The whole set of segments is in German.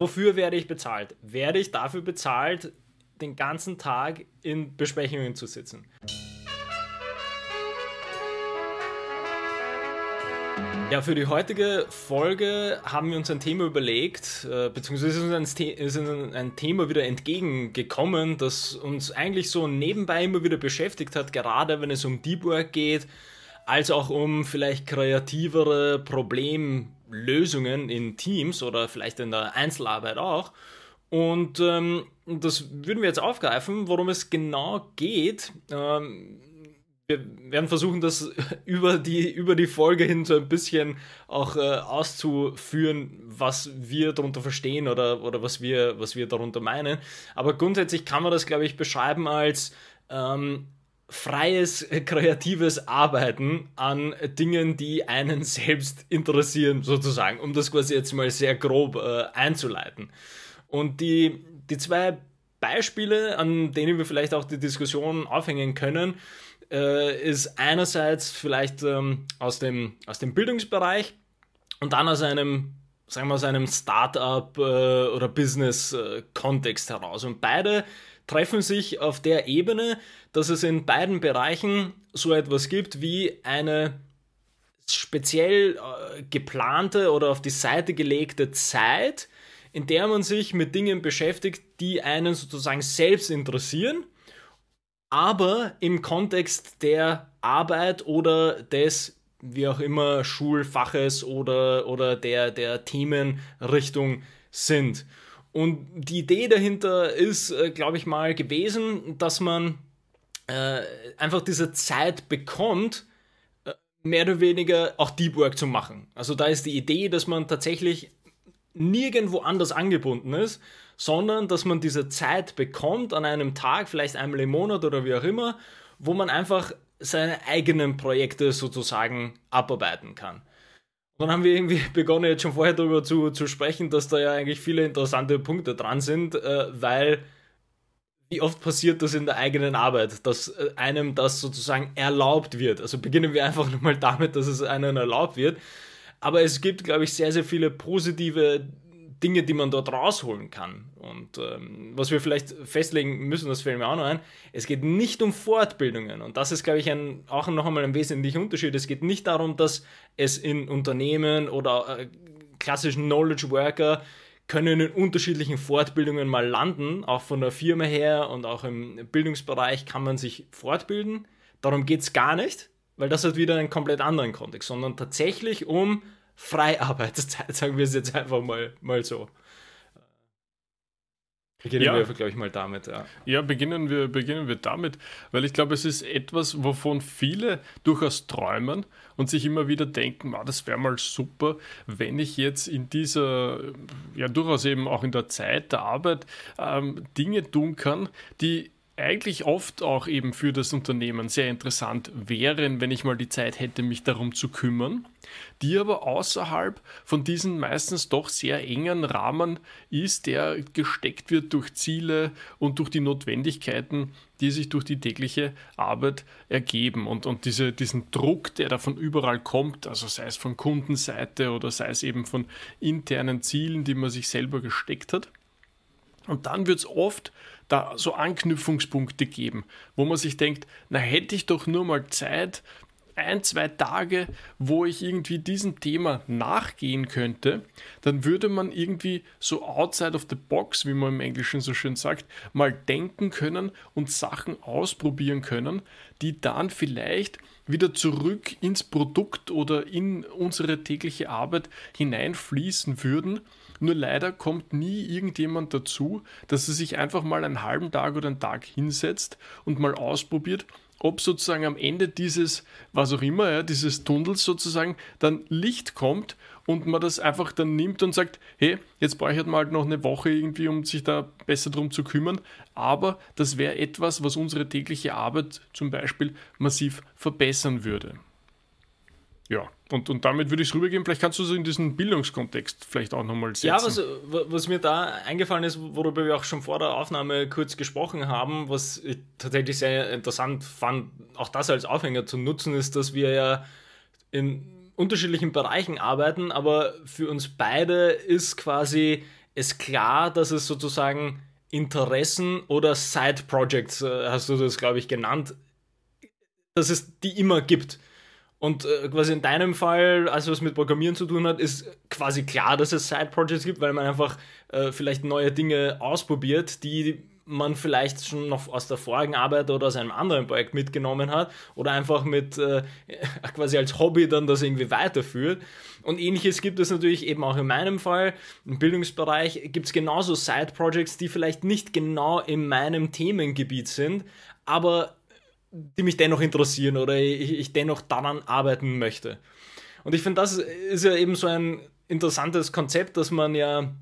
wofür werde ich bezahlt? Werde ich dafür bezahlt, den ganzen Tag in Besprechungen zu sitzen? Ja, für die heutige Folge haben wir uns ein Thema überlegt, äh, beziehungsweise ist uns ein, ist uns ein Thema wieder entgegengekommen, das uns eigentlich so nebenbei immer wieder beschäftigt hat, gerade wenn es um Deep Work geht, als auch um vielleicht kreativere Problemlösungen in Teams oder vielleicht in der Einzelarbeit auch. Und ähm, das würden wir jetzt aufgreifen, worum es genau geht. Ähm, wir werden versuchen, das über die, über die Folge hin so ein bisschen auch äh, auszuführen, was wir darunter verstehen oder, oder was, wir, was wir darunter meinen. Aber grundsätzlich kann man das, glaube ich, beschreiben als ähm, freies, kreatives Arbeiten an Dingen, die einen selbst interessieren, sozusagen, um das quasi jetzt mal sehr grob äh, einzuleiten. Und die, die zwei Beispiele, an denen wir vielleicht auch die Diskussion aufhängen können, äh, ist einerseits vielleicht ähm, aus, dem, aus dem Bildungsbereich und dann aus einem, sagen wir aus einem Startup äh, oder Business-Kontext heraus. Und beide treffen sich auf der Ebene, dass es in beiden Bereichen so etwas gibt wie eine speziell äh, geplante oder auf die Seite gelegte Zeit, in der man sich mit Dingen beschäftigt, die einen sozusagen selbst interessieren aber im Kontext der Arbeit oder des wie auch immer Schulfaches oder, oder der, der Themenrichtung sind. Und die Idee dahinter ist, äh, glaube ich mal, gewesen, dass man äh, einfach diese Zeit bekommt, äh, mehr oder weniger auch Deep Work zu machen. Also da ist die Idee, dass man tatsächlich nirgendwo anders angebunden ist, sondern dass man diese Zeit bekommt an einem Tag, vielleicht einmal im Monat oder wie auch immer, wo man einfach seine eigenen Projekte sozusagen abarbeiten kann. Dann haben wir irgendwie begonnen, jetzt schon vorher darüber zu, zu sprechen, dass da ja eigentlich viele interessante Punkte dran sind, äh, weil wie oft passiert das in der eigenen Arbeit, dass äh, einem das sozusagen erlaubt wird. Also beginnen wir einfach nochmal damit, dass es einem erlaubt wird. Aber es gibt, glaube ich, sehr, sehr viele positive Dinge, die man dort rausholen kann. Und ähm, was wir vielleicht festlegen müssen, das fällt mir auch noch ein, es geht nicht um Fortbildungen. Und das ist, glaube ich, ein, auch noch einmal ein wesentlicher Unterschied. Es geht nicht darum, dass es in Unternehmen oder äh, klassischen Knowledge Worker können in unterschiedlichen Fortbildungen mal landen, auch von der Firma her und auch im Bildungsbereich kann man sich fortbilden. Darum geht es gar nicht, weil das hat wieder einen komplett anderen Kontext, sondern tatsächlich um Freiarbeitszeit, sagen wir es jetzt einfach mal, mal so. Beginnen ja. wir, glaube ich, mal damit. Ja, ja beginnen, wir, beginnen wir damit, weil ich glaube, es ist etwas, wovon viele durchaus träumen und sich immer wieder denken, ah, das wäre mal super, wenn ich jetzt in dieser, ja durchaus eben auch in der Zeit der Arbeit ähm, Dinge tun kann, die eigentlich oft auch eben für das Unternehmen sehr interessant wären, wenn ich mal die Zeit hätte, mich darum zu kümmern, die aber außerhalb von diesen meistens doch sehr engen Rahmen ist, der gesteckt wird durch Ziele und durch die Notwendigkeiten, die sich durch die tägliche Arbeit ergeben. Und, und diese, diesen Druck, der da von überall kommt, also sei es von Kundenseite oder sei es eben von internen Zielen, die man sich selber gesteckt hat. Und dann wird es oft da so Anknüpfungspunkte geben, wo man sich denkt, na hätte ich doch nur mal Zeit, ein, zwei Tage, wo ich irgendwie diesem Thema nachgehen könnte, dann würde man irgendwie so outside of the box, wie man im Englischen so schön sagt, mal denken können und Sachen ausprobieren können, die dann vielleicht wieder zurück ins Produkt oder in unsere tägliche Arbeit hineinfließen würden nur leider kommt nie irgendjemand dazu, dass er sich einfach mal einen halben Tag oder einen Tag hinsetzt und mal ausprobiert, ob sozusagen am Ende dieses, was auch immer, ja, dieses Tunnels sozusagen, dann Licht kommt und man das einfach dann nimmt und sagt, hey, jetzt brauche ich halt mal noch eine Woche irgendwie, um sich da besser drum zu kümmern. Aber das wäre etwas, was unsere tägliche Arbeit zum Beispiel massiv verbessern würde. Ja, und, und damit würde ich es rübergeben. Vielleicht kannst du es in diesen Bildungskontext vielleicht auch nochmal setzen. Ja, was, was mir da eingefallen ist, worüber wir auch schon vor der Aufnahme kurz gesprochen haben, was ich tatsächlich sehr interessant fand, auch das als Aufhänger zu nutzen, ist, dass wir ja in unterschiedlichen Bereichen arbeiten, aber für uns beide ist quasi es klar, dass es sozusagen Interessen oder Side Projects, äh, hast du das, glaube ich, genannt, dass es die immer gibt. Und äh, quasi in deinem Fall, also was mit Programmieren zu tun hat, ist quasi klar, dass es Side Projects gibt, weil man einfach äh, vielleicht neue Dinge ausprobiert, die man vielleicht schon noch aus der vorigen Arbeit oder aus einem anderen Projekt mitgenommen hat oder einfach mit äh, quasi als Hobby dann das irgendwie weiterführt. Und ähnliches gibt es natürlich eben auch in meinem Fall. Im Bildungsbereich gibt es genauso Side-Projects, die vielleicht nicht genau in meinem Themengebiet sind, aber die mich dennoch interessieren oder ich, ich dennoch daran arbeiten möchte. Und ich finde, das ist ja eben so ein interessantes Konzept, dass man ja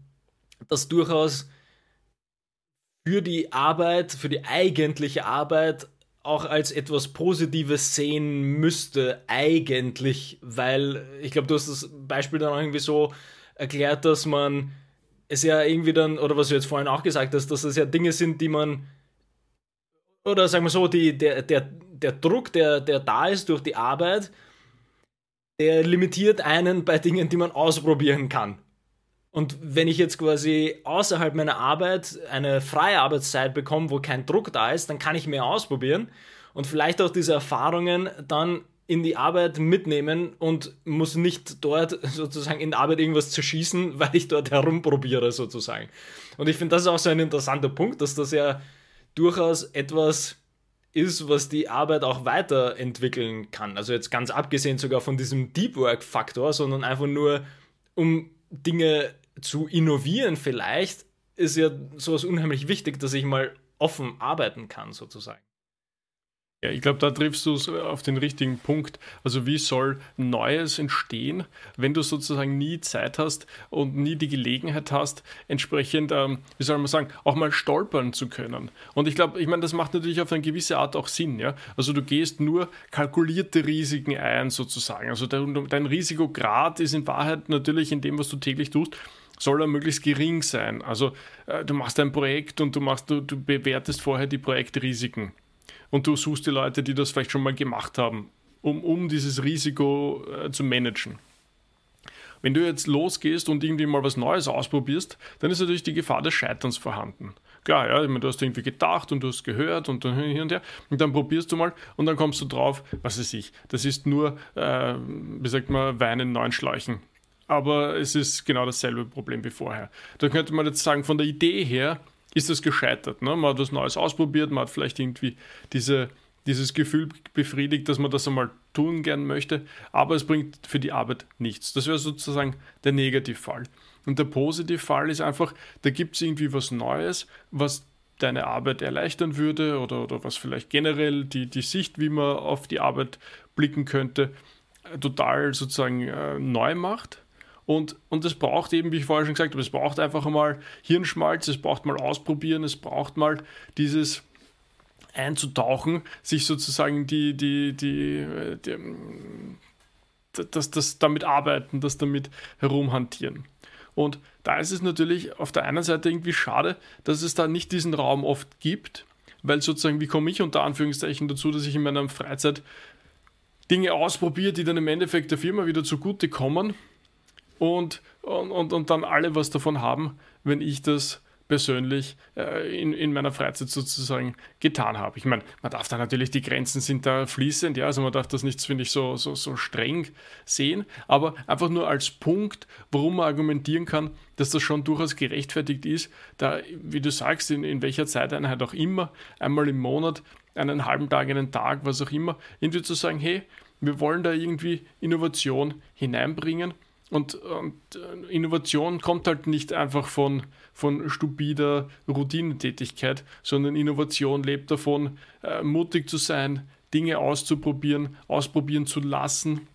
das durchaus für die Arbeit, für die eigentliche Arbeit auch als etwas Positives sehen müsste, eigentlich, weil ich glaube, du hast das Beispiel dann auch irgendwie so erklärt, dass man es ja irgendwie dann, oder was du jetzt vorhin auch gesagt hast, dass das ja Dinge sind, die man, oder sagen wir so, die, der, der, der Druck, der, der da ist durch die Arbeit, der limitiert einen bei Dingen, die man ausprobieren kann. Und wenn ich jetzt quasi außerhalb meiner Arbeit eine freie Arbeitszeit bekomme, wo kein Druck da ist, dann kann ich mehr ausprobieren und vielleicht auch diese Erfahrungen dann in die Arbeit mitnehmen und muss nicht dort sozusagen in der Arbeit irgendwas zerschießen, weil ich dort herumprobiere sozusagen. Und ich finde, das ist auch so ein interessanter Punkt, dass das ja durchaus etwas ist, was die Arbeit auch weiterentwickeln kann. Also jetzt ganz abgesehen sogar von diesem Deep Work Faktor, sondern einfach nur um Dinge zu innovieren vielleicht, ist ja sowas unheimlich wichtig, dass ich mal offen arbeiten kann, sozusagen. Ja, ich glaube, da triffst du es auf den richtigen Punkt. Also wie soll Neues entstehen, wenn du sozusagen nie Zeit hast und nie die Gelegenheit hast, entsprechend, ähm, wie soll man sagen, auch mal stolpern zu können. Und ich glaube, ich meine, das macht natürlich auf eine gewisse Art auch Sinn. Ja? Also du gehst nur kalkulierte Risiken ein sozusagen. Also dein, dein Risikograd ist in Wahrheit natürlich in dem, was du täglich tust, soll er möglichst gering sein. Also äh, du machst ein Projekt und du, machst, du, du bewertest vorher die Projektrisiken und du suchst die Leute, die das vielleicht schon mal gemacht haben, um, um dieses Risiko äh, zu managen. Wenn du jetzt losgehst und irgendwie mal was Neues ausprobierst, dann ist natürlich die Gefahr des Scheiterns vorhanden. Klar, ja, ich meine, du hast irgendwie gedacht und du hast gehört und dann hier und her und dann probierst du mal und dann kommst du drauf, was weiß ich, das ist nur, äh, wie sagt man, Wein in neuen Schläuchen. Aber es ist genau dasselbe Problem wie vorher. Da könnte man jetzt sagen, von der Idee her ist das gescheitert. Ne? Man hat was Neues ausprobiert, man hat vielleicht irgendwie diese, dieses Gefühl befriedigt, dass man das einmal tun gern möchte, aber es bringt für die Arbeit nichts. Das wäre sozusagen der Negativfall. Und der Positivfall ist einfach, da gibt es irgendwie was Neues, was deine Arbeit erleichtern würde oder, oder was vielleicht generell die, die Sicht, wie man auf die Arbeit blicken könnte, total sozusagen äh, neu macht und, und es braucht eben, wie ich vorher schon gesagt habe, es braucht einfach mal Hirnschmalz, es braucht mal ausprobieren, es braucht mal dieses einzutauchen, sich sozusagen die, die, die, die das, das damit arbeiten, das damit herumhantieren. Und da ist es natürlich auf der einen Seite irgendwie schade, dass es da nicht diesen Raum oft gibt, weil sozusagen, wie komme ich unter Anführungszeichen dazu, dass ich in meiner Freizeit Dinge ausprobiere, die dann im Endeffekt der Firma wieder zugute kommen und, und, und, dann alle was davon haben, wenn ich das persönlich äh, in, in meiner Freizeit sozusagen getan habe. Ich meine, man darf da natürlich, die Grenzen sind da fließend, ja, also man darf das nicht, finde ich, so, so, so streng sehen, aber einfach nur als Punkt, warum man argumentieren kann, dass das schon durchaus gerechtfertigt ist, da, wie du sagst, in, in welcher Zeiteinheit auch immer, einmal im Monat, einen halben Tag, einen Tag, was auch immer, irgendwie zu sagen, hey, wir wollen da irgendwie Innovation hineinbringen und, und, äh, Innovation kommt halt nicht einfach von, von stupider Routinetätigkeit, sondern Innovation lebt davon, äh, mutig zu sein, Dinge auszuprobieren, ausprobieren zu lassen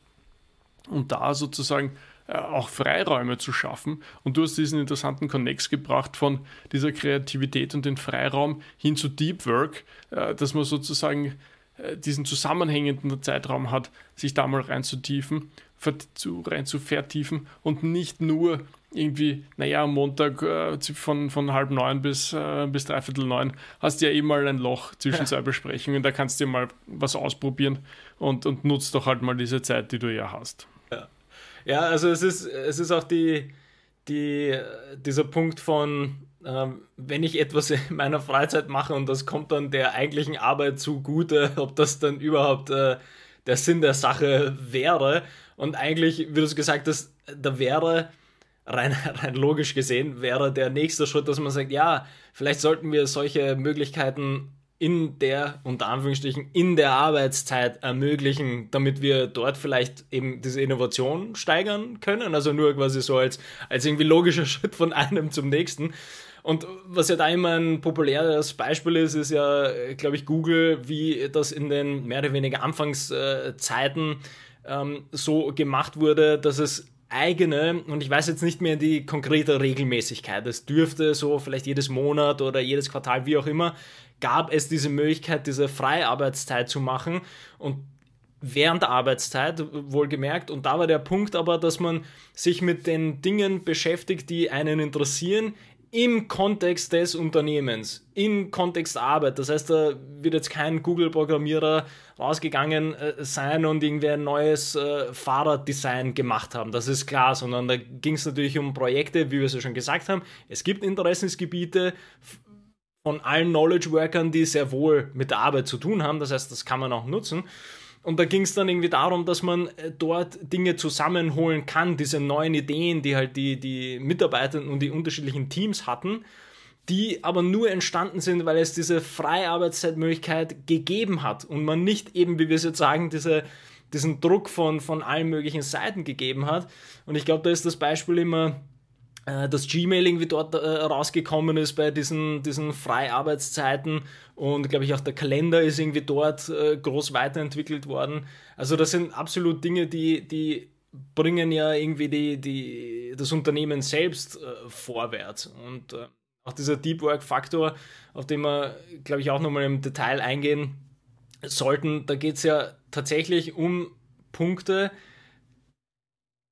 und da sozusagen äh, auch Freiräume zu schaffen. Und du hast diesen interessanten Connex gebracht von dieser Kreativität und den Freiraum hin zu Deep Work, äh, dass man sozusagen äh, diesen zusammenhängenden Zeitraum hat, sich da mal reinzutiefen zu, rein zu vertiefen und nicht nur irgendwie, naja, am Montag äh, von, von halb neun bis, äh, bis dreiviertel neun hast du ja eh mal ein Loch zwischen zwei Besprechungen, da kannst du mal was ausprobieren und, und nutzt doch halt mal diese Zeit, die du ja hast. Ja, ja also es ist, es ist auch die, die, dieser Punkt von, ähm, wenn ich etwas in meiner Freizeit mache und das kommt dann der eigentlichen Arbeit zugute, ob das dann überhaupt äh, der Sinn der Sache wäre. Und eigentlich, wie du es gesagt hast, da wäre rein, rein logisch gesehen, wäre der nächste Schritt, dass man sagt, ja, vielleicht sollten wir solche Möglichkeiten in der, unter Anführungsstrichen, in der Arbeitszeit ermöglichen, damit wir dort vielleicht eben diese Innovation steigern können. Also nur quasi so als, als irgendwie logischer Schritt von einem zum nächsten. Und was ja da immer ein populäres Beispiel ist, ist ja, glaube ich, Google, wie das in den mehr oder weniger Anfangszeiten ähm, so gemacht wurde, dass es eigene, und ich weiß jetzt nicht mehr die konkrete Regelmäßigkeit, es dürfte so vielleicht jedes Monat oder jedes Quartal, wie auch immer, gab es diese Möglichkeit, diese Freiarbeitszeit zu machen und während der Arbeitszeit, wohlgemerkt. Und da war der Punkt aber, dass man sich mit den Dingen beschäftigt, die einen interessieren, im Kontext des Unternehmens, im Kontext Arbeit. Das heißt, da wird jetzt kein Google-Programmierer rausgegangen äh, sein und irgendwie ein neues äh, Fahrraddesign gemacht haben. Das ist klar, sondern da ging es natürlich um Projekte, wie wir es ja schon gesagt haben. Es gibt Interessensgebiete von allen Knowledge Workern, die sehr wohl mit der Arbeit zu tun haben. Das heißt, das kann man auch nutzen. Und da ging es dann irgendwie darum, dass man äh, dort Dinge zusammenholen kann, diese neuen Ideen, die halt die, die Mitarbeiter und die unterschiedlichen Teams hatten, die aber nur entstanden sind, weil es diese Freiarbeitszeitmöglichkeit gegeben hat und man nicht eben, wie wir es jetzt sagen, diese, diesen Druck von, von allen möglichen Seiten gegeben hat. Und ich glaube, da ist das Beispiel immer äh, das Gmail irgendwie dort äh, rausgekommen ist bei diesen, diesen Freiarbeitszeiten und glaube ich auch der Kalender ist irgendwie dort äh, groß weiterentwickelt worden. Also das sind absolut Dinge, die, die bringen ja irgendwie die, die, das Unternehmen selbst vorwärts. Und auch dieser Deep Work Faktor, auf den wir, glaube ich, auch nochmal im Detail eingehen sollten, da geht es ja tatsächlich um Punkte,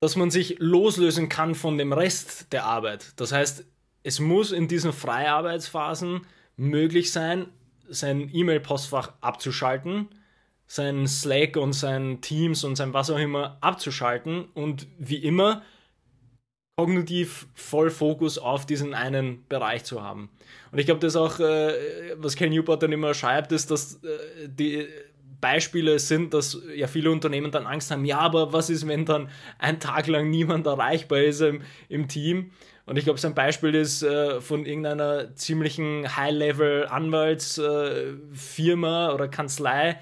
dass man sich loslösen kann von dem Rest der Arbeit. Das heißt, es muss in diesen Freiarbeitsphasen möglich sein, sein E-Mail-Postfach abzuschalten, sein Slack und sein Teams und sein was auch immer abzuschalten und wie immer kognitiv voll Fokus auf diesen einen Bereich zu haben. Und ich glaube, das auch, äh, was Ken Newport dann immer schreibt, ist, dass äh, die Beispiele sind, dass ja viele Unternehmen dann Angst haben, ja, aber was ist, wenn dann ein Tag lang niemand erreichbar ist im, im Team? Und ich glaube, sein Beispiel ist äh, von irgendeiner ziemlichen High-Level-Anwaltsfirma äh, oder Kanzlei,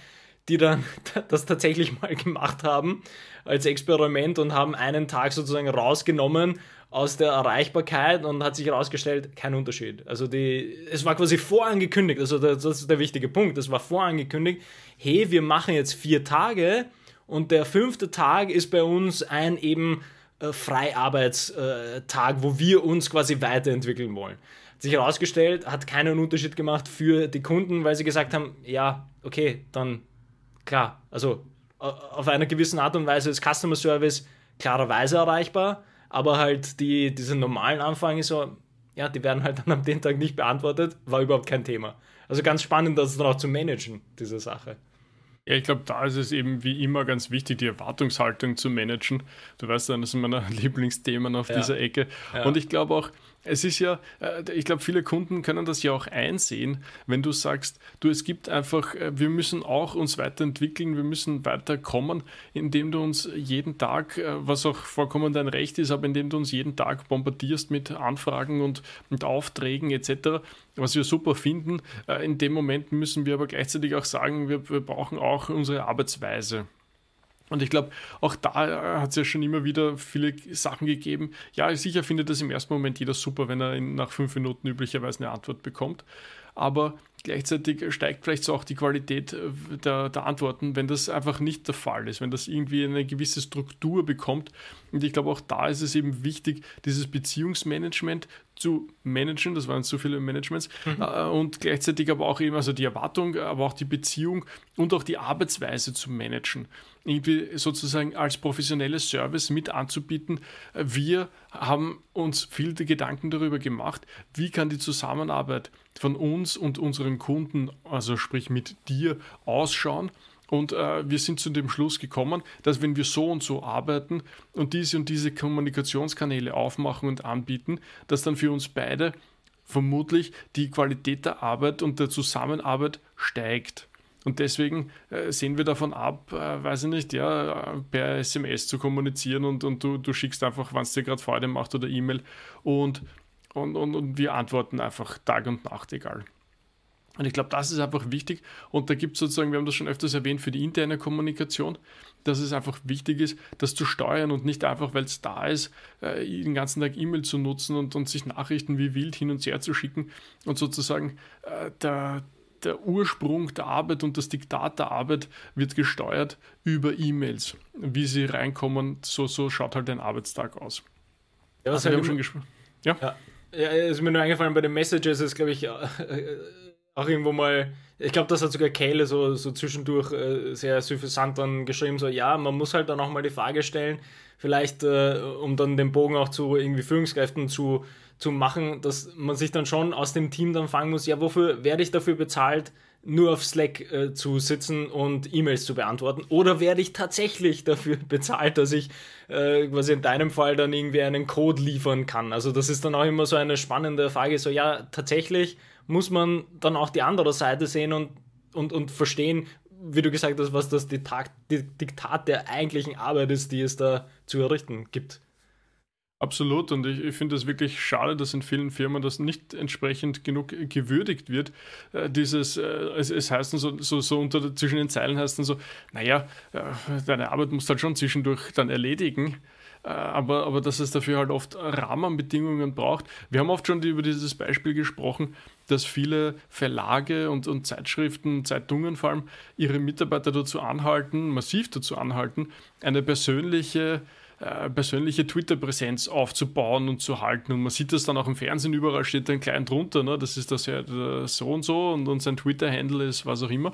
die dann das tatsächlich mal gemacht haben als Experiment und haben einen Tag sozusagen rausgenommen aus der Erreichbarkeit und hat sich herausgestellt, kein Unterschied. Also die, es war quasi vorangekündigt, also das, das ist der wichtige Punkt, es war vorangekündigt, hey, wir machen jetzt vier Tage und der fünfte Tag ist bei uns ein eben äh, Freiarbeitstag, wo wir uns quasi weiterentwickeln wollen. Hat sich herausgestellt, hat keinen Unterschied gemacht für die Kunden, weil sie gesagt haben, ja, okay, dann klar, also auf einer gewissen Art und Weise ist Customer Service klarerweise erreichbar, aber halt die, diese normalen Anfragen so, ja, die werden halt dann am den Tag nicht beantwortet, war überhaupt kein Thema. Also ganz spannend, das dann auch zu managen, diese Sache. Ja, ich glaube, da ist es eben wie immer ganz wichtig, die Erwartungshaltung zu managen. Du weißt, das ist meiner Lieblingsthemen auf ja. dieser Ecke. Ja. Und ich glaube auch, es ist ja, äh, ich glaube, viele Kunden können das ja auch einsehen, wenn du sagst, du, es gibt einfach, äh, wir müssen auch uns weiterentwickeln, wir müssen weiterkommen, indem du uns jeden Tag, äh, was auch vollkommen dein Recht ist, aber indem du uns jeden Tag bombardierst mit Anfragen und, und Aufträgen etc., was wir super finden. In dem Moment müssen wir aber gleichzeitig auch sagen, wir, wir brauchen auch unsere Arbeitsweise. Und ich glaube, auch da äh, hat es ja schon immer wieder viele Sachen gegeben. Ja, sicher findet das im ersten Moment jeder super, wenn er nach fünf Minuten üblicherweise eine Antwort bekommt. Aber gleichzeitig steigt vielleicht so auch die Qualität äh, der, der, Antworten, wenn das einfach nicht der Fall ist, wenn das irgendwie eine gewisse Struktur bekommt. Und ich glaube, auch da ist es eben wichtig, dieses Beziehungsmanagement zu managen, das waren so viele Managements, mhm. Äh, und gleichzeitig aber auch eben, also die Erwartung, aber auch die Beziehung und auch die Arbeitsweise zu managen. Irgendwie sozusagen als professionelles Service mit anzubieten. Wir haben uns viele Gedanken darüber gemacht, wie kann die Zusammenarbeit von uns und unseren Kunden, also sprich mit dir, ausschauen Und äh, wir sind zu dem Schluss gekommen, dass wenn wir so und so arbeiten und diese und diese Kommunikationskanäle aufmachen und anbieten, dass dann für uns beide vermutlich die Qualität der Arbeit und der Zusammenarbeit steigt. Und deswegen äh, sehen wir davon ab, äh, weiß ich nicht, ja, per SMS zu kommunizieren und, und du, du schickst einfach, wann es dir gerade Freude macht oder E-Mail und, und, und, und wir antworten einfach Tag und Nacht, egal. Und ich glaube, das ist einfach wichtig. Und da gibt es sozusagen, wir haben das schon öfters erwähnt, für die interne Kommunikation, dass es einfach wichtig ist, das zu steuern und nicht einfach, weil es da ist, äh, den ganzen Tag E-Mail zu nutzen und, und sich Nachrichten wie wild hin und her zu schicken und sozusagen äh, der, der Ursprung der Arbeit und das Diktat der Arbeit wird gesteuert über E-Mails. Wie sie reinkommen, so, so schaut halt ein Arbeitstag aus. Ja, also, halt wir haben schon gesprochen. Ja. ja. Ja, ist mir nur eingefallen, bei den Messages ist, glaube ich, äh, auch irgendwo mal, ich glaube, das hat sogar Kale so, so zwischendurch äh, sehr suffisant dann geschrieben, so ja, man muss halt dann auch mal die Frage stellen, vielleicht äh, um dann den Bogen auch zu irgendwie Führungskräften zu, zu machen, dass man sich dann schon aus dem Team dann fragen muss, ja, wofür werde ich dafür bezahlt, nur auf Slack äh, zu sitzen und E-Mails zu beantworten? Oder werde ich tatsächlich dafür bezahlt, dass ich äh, quasi in deinem Fall dann irgendwie einen Code liefern kann? Also das ist dann auch immer so eine spannende Frage, so ja, tatsächlich muss man dann auch die andere Seite sehen und, und, und verstehen, wie du gesagt hast, was das Diktat der eigentlichen Arbeit ist, die es da zu errichten gibt. Absolut, und ich, ich finde es wirklich schade, dass in vielen Firmen das nicht entsprechend genug gewürdigt wird. Äh, dieses, äh, es, es heißt so, so, so unter zwischen den Zeilen heißt dann so, naja, äh, deine Arbeit musst du halt schon zwischendurch dann erledigen. Äh, aber, aber dass es dafür halt oft Rahmenbedingungen braucht. Wir haben oft schon über dieses Beispiel gesprochen, dass viele Verlage und, und Zeitschriften, Zeitungen vor allem, ihre Mitarbeiter dazu anhalten, massiv dazu anhalten, eine persönliche äh, persönliche Twitter-Präsenz aufzubauen und zu halten. Und man sieht das dann auch im Fernsehen, überall steht dann klein drunter, ne? das ist das so und so und, und sein Twitter-Handle ist was auch immer.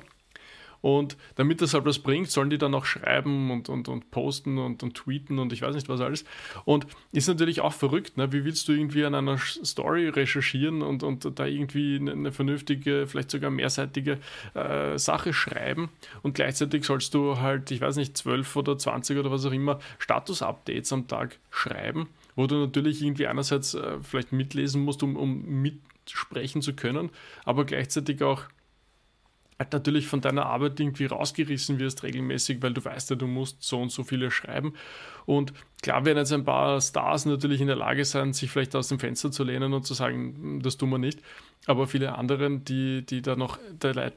Und damit das halt was bringt, sollen die dann auch schreiben und, und, und posten und, und tweeten und ich weiß nicht was alles. Und ist natürlich auch verrückt, ne? wie willst du irgendwie an einer Story recherchieren und, und da irgendwie eine vernünftige, vielleicht sogar mehrseitige äh, Sache schreiben und gleichzeitig sollst du halt, ich weiß nicht, 12 oder 20 oder was auch immer Status-Updates am Tag schreiben, wo du natürlich irgendwie einerseits äh, vielleicht mitlesen musst, um, um mitsprechen zu können, aber gleichzeitig auch halt natürlich von deiner Arbeit irgendwie rausgerissen wirst regelmäßig, weil du weißt ja, du musst so und so viele schreiben. Und klar werden jetzt ein paar Stars natürlich in der Lage sein, sich vielleicht aus dem Fenster zu lehnen und zu sagen, hm, das tun wir nicht. Aber viele anderen, die, die da noch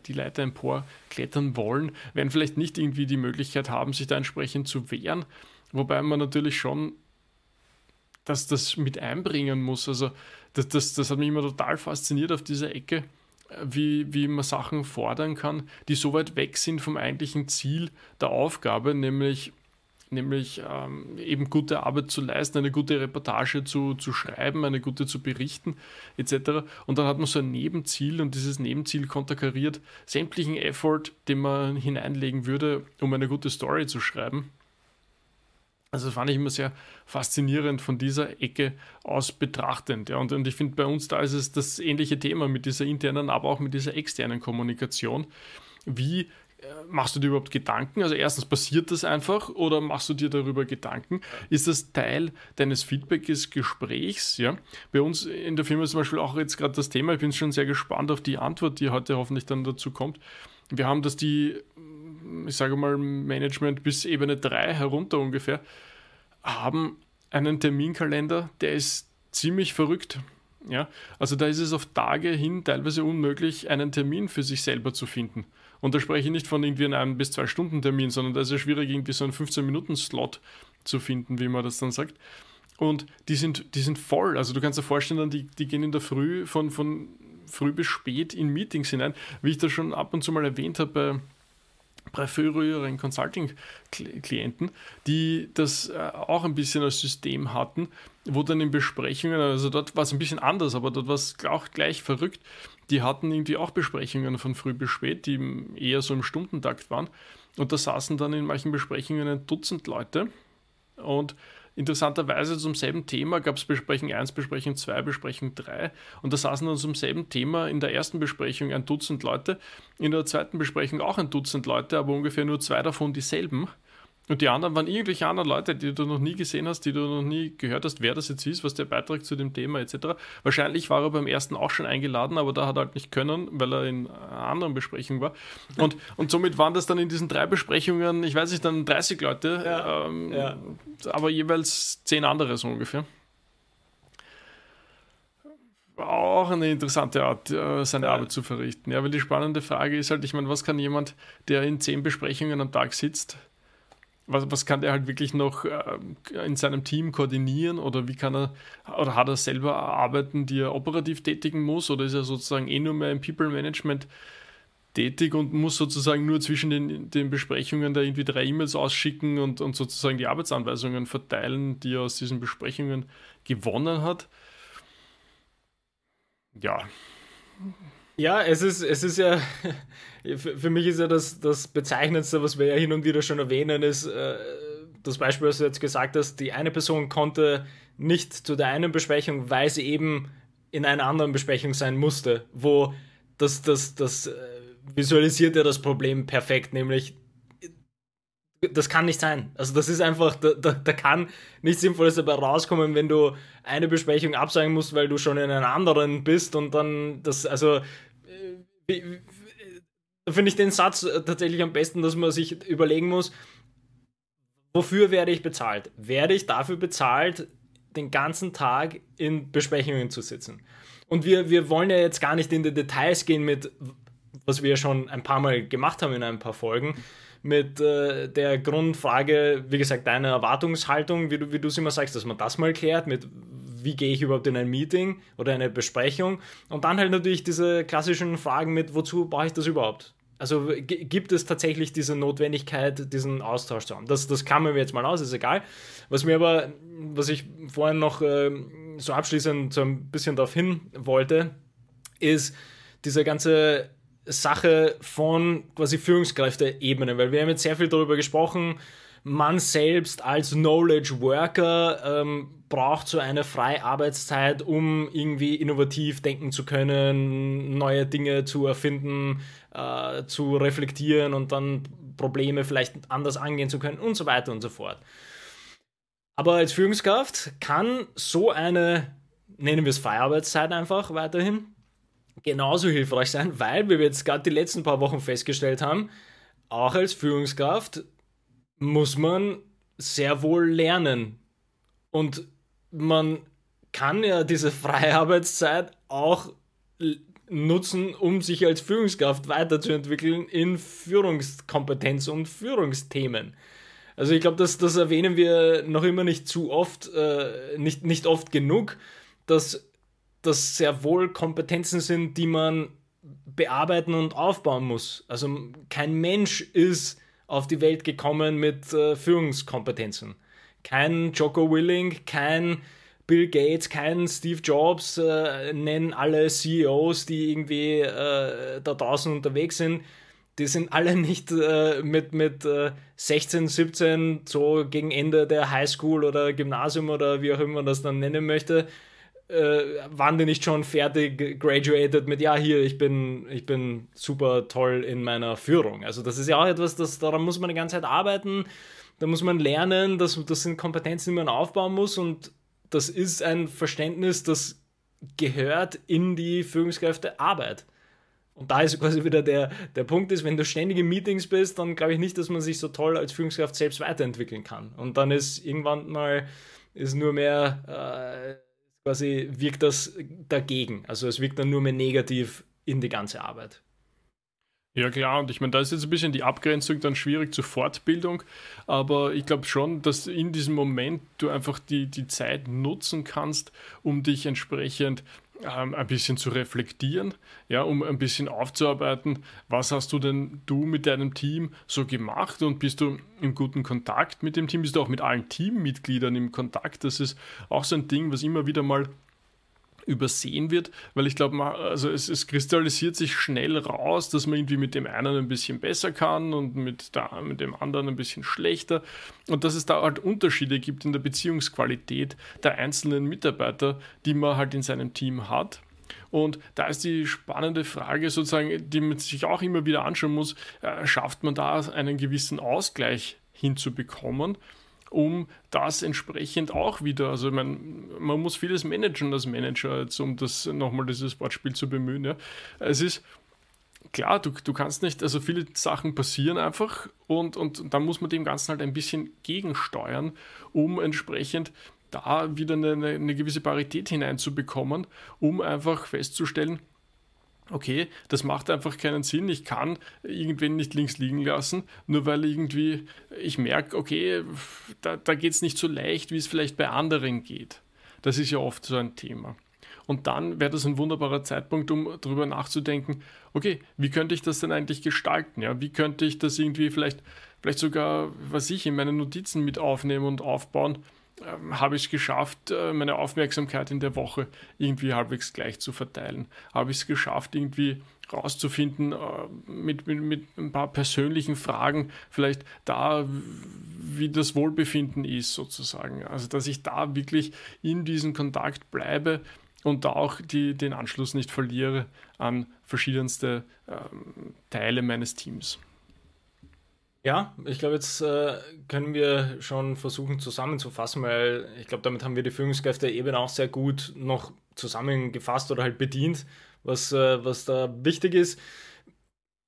die Leiter emporklettern wollen, werden vielleicht nicht irgendwie die Möglichkeit haben, sich da entsprechend zu wehren. Wobei man natürlich schon dass das mit einbringen muss. Also das, das, das hat mich immer total fasziniert auf dieser Ecke wie, wie man Sachen fordern kann, die so weit weg sind vom eigentlichen Ziel der Aufgabe, nämlich, nämlich ähm, eben gute Arbeit zu leisten, eine gute Reportage zu, zu schreiben, eine gute zu berichten, etc. Und dann hat man so ein Nebenziel und dieses Nebenziel konterkariert sämtlichen Effort, den man hineinlegen würde, um eine gute Story zu schreiben. Also fand ich immer sehr faszinierend von dieser Ecke aus betrachtend. Ja. Und, und ich finde, bei uns da ist es das ähnliche Thema mit dieser internen, aber auch mit dieser externen Kommunikation. Wie äh, machst du dir überhaupt Gedanken? Also erstens passiert das einfach oder machst du dir darüber Gedanken? Ist das Teil deines Feedbacks, Gesprächs? Ja? Bei uns in der Firma zum Beispiel auch jetzt gerade das Thema, ich bin schon sehr gespannt auf die Antwort, die heute hoffentlich dann dazu kommt. Wir haben das die ich sage mal, Management bis Ebene 3 herunter ungefähr, haben einen Terminkalender, der ist ziemlich verrückt. Ja, also da ist es auf Tage hin teilweise unmöglich, einen Termin für sich selber zu finden. Und da spreche ich nicht von irgendwie einem bis zwei Stunden Termin, sondern da ist es schwierig, irgendwie so einen 15-Minuten-Slot zu finden, wie man das dann sagt. Und die sind, die sind voll. Also du kannst dir vorstellen, die, die gehen in der Früh von, von früh bis spät in Meetings hinein, wie ich das schon ab und zu mal erwähnt habe bei bei früheren Consulting-Klienten, die das äh, auch ein bisschen als System hatten, wo dann in Besprechungen, also dort war es ein bisschen anders, aber dort war es auch gleich verrückt, die hatten irgendwie auch Besprechungen von früh bis spät, die eher so im Stundentakt waren. Und da saßen dann in manchen Besprechungen ein Dutzend Leute und interessanterweise zum selben Thema gab es Besprechung 1, Besprechung 2, Besprechung 3 und da saßen dann zum selben Thema in der ersten Besprechung ein Dutzend Leute, in der zweiten Besprechung auch ein Dutzend Leute, aber ungefähr nur zwei davon dieselben. Und die anderen waren irgendwelche anderen Leute, die du noch nie gesehen hast, die du noch nie gehört hast, wer das jetzt ist, was der Beitrag zu dem Thema etc. Wahrscheinlich war er beim ersten auch schon eingeladen, aber da hat er halt nicht können, weil er in einer anderen Besprechung war. Und, und somit waren das dann in diesen drei Besprechungen, ich weiß nicht, dann 30 Leute, ja, ähm, ja. aber jeweils zehn andere so ungefähr. Auch eine interessante Art, äh, seine ja. Arbeit zu verrichten. Ja, weil die spannende Frage ist halt, ich meine, was kann jemand, der in zehn Besprechungen am Tag sitzt, was, was kann der halt wirklich noch äh, in seinem Team koordinieren? Oder wie kann er, oder hat er selber Arbeiten, die er operativ tätigen muss? Oder ist er sozusagen eh nur mehr im People Management tätig und muss sozusagen nur zwischen den, den Besprechungen da irgendwie drei E-Mails ausschicken und, und sozusagen die Arbeitsanweisungen verteilen, die er aus diesen Besprechungen gewonnen hat. Ja, ja, es ist, es ist ja, für mich ist ja das, das Bezeichnendste, was wir ja hin und wieder schon erwähnen, ist äh, das Beispiel, was du jetzt gesagt hast, die eine Person konnte nicht zu der einen Besprechung, weil sie eben in einer anderen Besprechung sein musste, wo das, das, das äh, visualisiert ja das Problem perfekt, nämlich das kann nicht sein. Also das ist einfach, da, da, da, kann nichts Sinnvolles dabei rauskommen, wenn du eine Besprechung absagen musst, weil du schon in einer anderen bist und dann das, also finde ich den Satz äh, tatsächlich am besten, dass man sich überlegen muss, wofür werde ich bezahlt? Werde ich dafür bezahlt, den ganzen Tag in Besprechungen zu sitzen? Und wir, wir wollen ja jetzt gar nicht in die Details gehen mit, was wir schon ein paar Mal gemacht haben in ein paar Folgen, mit äh, der Grundfrage, wie gesagt, deine Erwartungshaltung, wie du, wie du es immer sagst, dass man das mal klärt, mit wie gehe ich überhaupt in ein Meeting oder eine Besprechung und dann halt natürlich diese klassischen Fragen mit, wozu brauche ich das überhaupt? Also gibt es tatsächlich diese Notwendigkeit, diesen Austausch zu haben? Das, das kamen wir jetzt mal aus, ist egal. Was mir aber, was ich vorhin noch äh, so abschließend so ein bisschen darauf hin wollte, ist diese ganze Sache von quasi Führungskräfte-Ebene, weil wir haben jetzt sehr viel darüber gesprochen, man selbst als Knowledge Worker ähm, braucht so eine freie Arbeitszeit, um irgendwie innovativ denken zu können, neue Dinge zu erfinden, äh, zu reflektieren und dann Probleme vielleicht anders angehen zu können und so weiter und so fort. Aber als Führungskraft kann so eine, nennen wir es Feierarbeitszeit einfach weiterhin, genauso hilfreich sein, weil, wir jetzt gerade die letzten paar Wochen festgestellt haben, auch als Führungskraft muss man sehr wohl lernen. Und man kann ja diese freie Arbeitszeit auch nutzen, um sich als Führungskraft weiterzuentwickeln in Führungskompetenz und Führungsthemen. Also ich glaube, das, das erwähnen wir noch immer nicht zu oft, äh, nicht, nicht oft genug, dass das sehr wohl Kompetenzen sind, die man bearbeiten und aufbauen muss. Also kein Mensch ist auf die Welt gekommen mit äh, Führungskompetenzen. Kein Joko Willing, kein Bill Gates, kein Steve Jobs, äh, nennen alle CEOs, die irgendwie äh, da draußen unterwegs sind. Die sind alle nicht äh, mit, mit 16, äh, 17, so gegen Ende der Highschool oder Gymnasium oder wie auch immer man das dann nennen möchte, äh, waren die nicht schon fertig graduated mit, ja, hier, ich bin, ich bin super toll in meiner Führung. Also das ist ja auch etwas, das, daran muss man die ganze Zeit arbeiten, da muss man lernen, das, das sind Kompetenzen, die man aufbauen muss und das ist ein Verständnis, das gehört in die Führungskräftearbeit. Und da ist quasi wieder der, der Punkt ist, wenn du ständig in Meetings bist, dann glaube ich nicht, dass man sich so toll als Führungskraft selbst weiterentwickeln kann. Und dann ist irgendwann mal ist nur mehr äh, quasi wirkt das dagegen. Also es wirkt dann nur mehr negativ in die ganze Arbeit. Ja klar, und ich meine, da ist jetzt ein bisschen die Abgrenzung dann schwierig zur Fortbildung, aber ich glaube schon, dass in diesem Moment du einfach die, die Zeit nutzen kannst, um dich entsprechend ähm, ein bisschen zu reflektieren, ja, um ein bisschen aufzuarbeiten, was hast du denn du mit deinem Team so gemacht und bist du im guten Kontakt mit dem Team, bist du auch mit allen Teammitgliedern im Kontakt, das ist auch so ein Ding, was immer wieder mal übersehen wird, weil ich glaube, also es, es, kristallisiert sich schnell raus, dass man irgendwie mit dem einen ein bisschen besser kann und mit, da, mit dem anderen ein bisschen schlechter und dass es da halt Unterschiede gibt in der Beziehungsqualität der einzelnen Mitarbeiter, die man halt in seinem Team hat. Und da ist die spannende Frage sozusagen, die man sich auch immer wieder anschauen muss, äh, schafft man da einen gewissen Ausgleich hinzubekommen? Um das entsprechend auch wieder, also meine, man muss vieles managen als Manager, jetzt um das nochmal dieses Wortspiel zu bemühen. Ja. Es ist klar, du, du kannst nicht, also viele Sachen passieren einfach und, und dann muss man dem Ganzen halt ein bisschen gegensteuern, um entsprechend da wieder eine, eine gewisse Parität hineinzubekommen, um einfach festzustellen, okay, das macht einfach keinen Sinn. Ich kann irgendwen nicht links liegen lassen, nur weil irgendwie ich merke, okay, da, da geht es nicht so leicht, wie es vielleicht bei anderen geht. Das ist ja oft so ein Thema. Und dann wäre das ein wunderbarer Zeitpunkt, um darüber nachzudenken, okay, wie könnte ich das denn eigentlich gestalten? Ja? Wie könnte ich das irgendwie vielleicht, vielleicht sogar, was ich, in meine Notizen mit aufnehmen und aufbauen? Ähm, habe ich es geschafft, äh, meine Aufmerksamkeit in der Woche irgendwie halbwegs gleich zu verteilen. Habe ich es geschafft, irgendwie rauszufinden, äh, mit, mit, mit ein paar persönlichen Fragen, vielleicht da, wie das Wohlbefinden ist, sozusagen. Also, dass ich da wirklich in diesem Kontakt bleibe und da auch die, den Anschluss nicht verliere an verschiedenste ähm, Teile meines Teams. Ja, ich glaube, jetzt äh, können wir schon versuchen zusammenzufassen, weil ich glaube, damit haben wir die Führungskräfte eben auch sehr gut noch zusammengefasst oder halt bedient, was, äh, was da wichtig ist.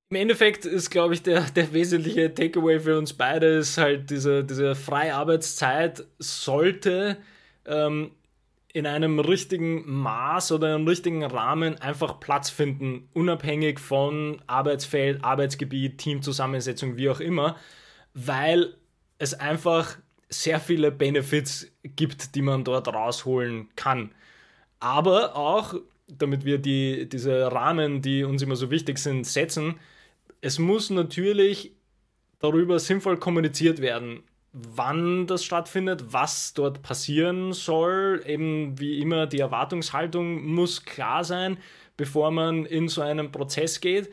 Im Endeffekt ist, glaube ich, der, der wesentliche Takeaway für uns beide ist halt diese, diese freie Arbeitszeit sollte ähm, in einem richtigen Maß oder einem richtigen Rahmen einfach Platz finden, unabhängig von Arbeitsfeld, Arbeitsgebiet, Teamzusammensetzung, wie auch immer, weil es einfach sehr viele Benefits gibt, die man dort rausholen kann. Aber auch, damit wir die, diese Rahmen, die uns immer so wichtig sind, setzen, es muss natürlich darüber sinnvoll kommuniziert werden wann das stattfindet, was dort passieren soll. Eben wie immer, die Erwartungshaltung muss klar sein, bevor man in so einen Prozess geht.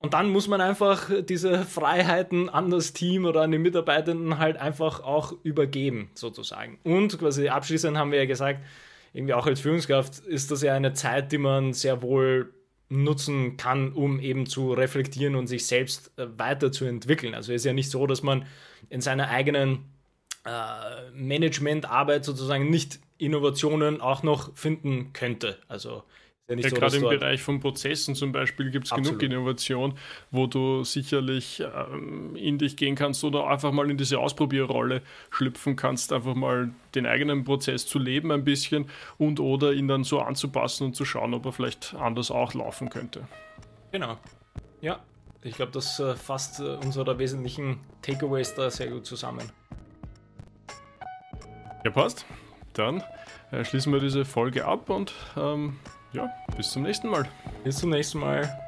Und dann muss man einfach diese Freiheiten an das Team oder an die Mitarbeitenden halt einfach auch übergeben, sozusagen. Und quasi abschließend haben wir ja gesagt, irgendwie auch als Führungskraft ist das ja eine Zeit, die man sehr wohl nutzen kann, um eben zu reflektieren und sich selbst äh, weiterzuentwickeln. Also ist ja nicht so, dass man in seiner eigenen äh, Managementarbeit sozusagen nicht Innovationen auch noch finden könnte. Also ja, ja so, gerade im Bereich von Prozessen zum Beispiel gibt es genug Innovation, wo du sicherlich ähm, in dich gehen kannst oder einfach mal in diese Ausprobierrolle schlüpfen kannst, einfach mal den eigenen Prozess zu leben ein bisschen und oder ihn dann so anzupassen und zu schauen, ob er vielleicht anders auch laufen könnte. Genau. Ja, ich glaube, das äh, fasst äh, unsere wesentlichen Takeaways da sehr gut zusammen. Ja, passt. Dann äh, schließen wir diese Folge ab und ähm, ja, bis zum nächsten Mal. Bis zum nächsten Mal.